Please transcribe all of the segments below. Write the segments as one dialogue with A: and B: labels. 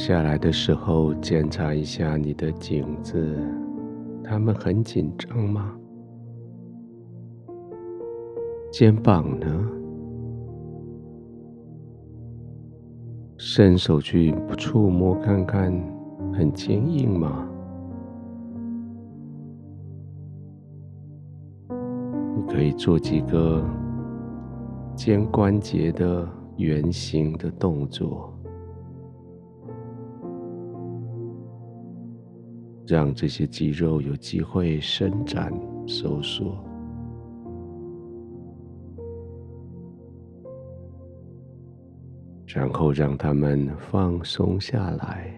A: 下来的时候，检查一下你的颈子，他们很紧张吗？肩膀呢？伸手去触摸看看，很坚硬吗？你可以做几个肩关节的圆形的动作，让这些肌肉有机会伸展收缩。然后让他们放松下来，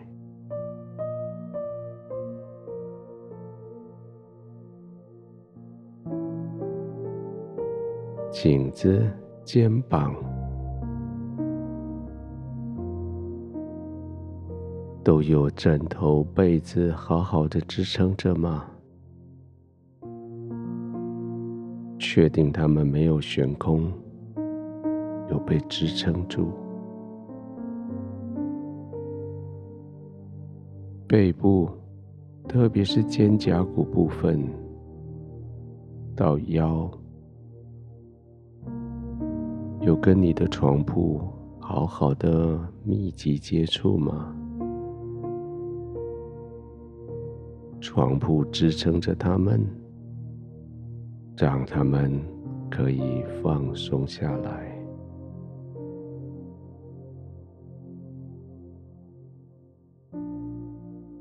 A: 颈子、肩膀都有枕头、被子好好的支撑着吗？确定他们没有悬空，有被支撑住。背部，特别是肩胛骨部分到腰，有跟你的床铺好好的密集接触吗？床铺支撑着他们，让他们可以放松下来。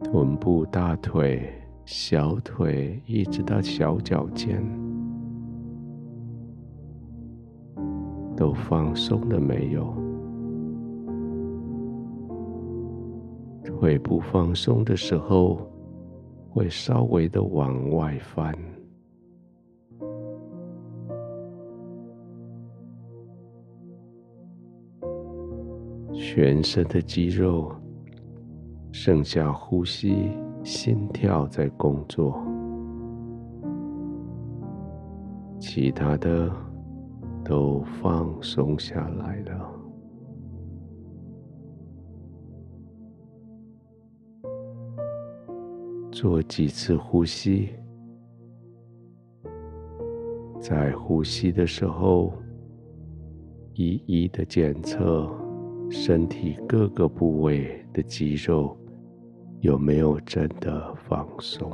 A: 臀部、大腿、小腿，一直到小脚尖，都放松了没有？腿部放松的时候，会稍微的往外翻，全身的肌肉。剩下呼吸、心跳在工作，其他的都放松下来了。做几次呼吸，在呼吸的时候，一一的检测身体各个部位的肌肉。有没有真的放松？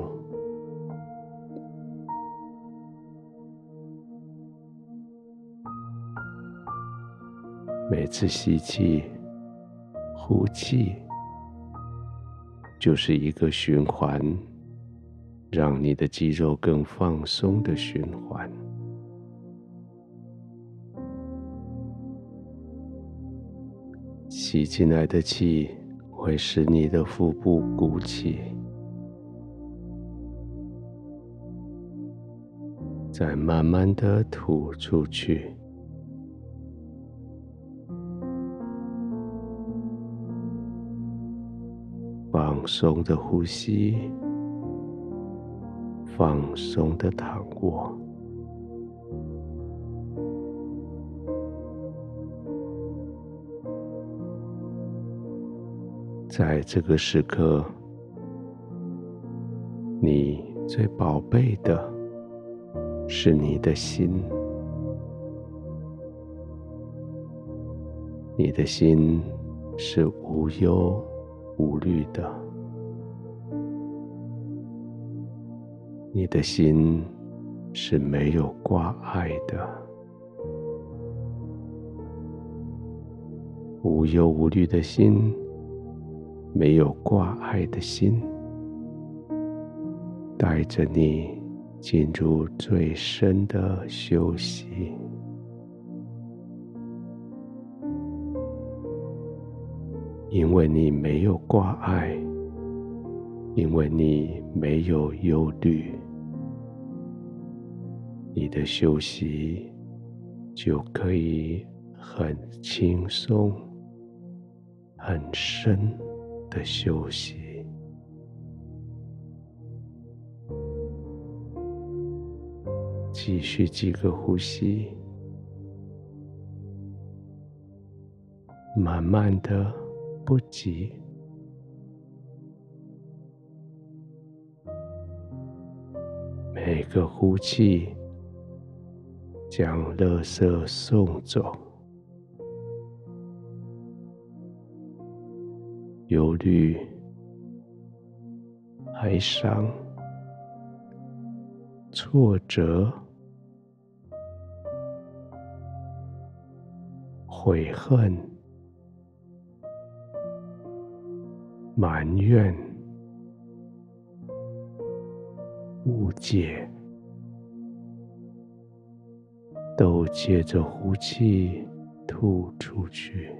A: 每次吸气、呼气，就是一个循环，让你的肌肉更放松的循环。吸进来的气。会使你的腹部鼓起，再慢慢的吐出去。松的呼吸，放松的躺卧。在这个时刻，你最宝贝的是你的心，你的心是无忧无虑的，你的心是没有挂碍的，无忧无虑的心。没有挂碍的心，带着你进入最深的休息。因为你没有挂碍，因为你没有忧虑，你的休息就可以很轻松、很深。的休息，继续几个呼吸，慢慢的，不急，每个呼气，将垃圾送走，忧虑、哀伤、挫折、悔恨、埋怨、误解。都借着呼气吐出去，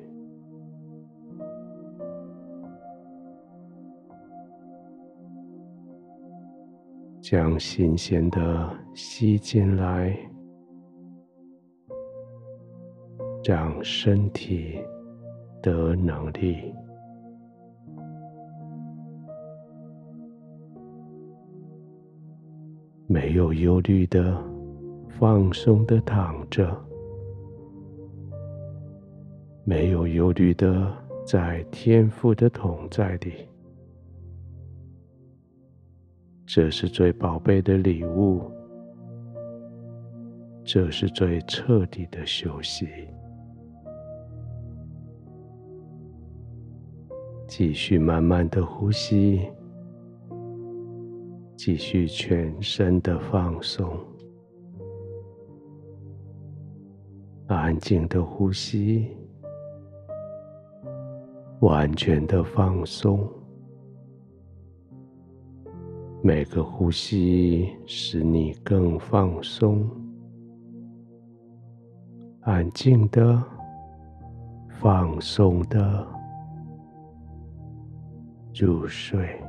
A: 将新鲜的吸进来，让身体得能力。没有忧虑的。放松的躺着，没有忧虑的，在天父的同在里，这是最宝贝的礼物，这是最彻底的休息。继续慢慢的呼吸，继续全身的放松。安静的呼吸，完全的放松。每个呼吸使你更放松。安静的，放松的，入睡。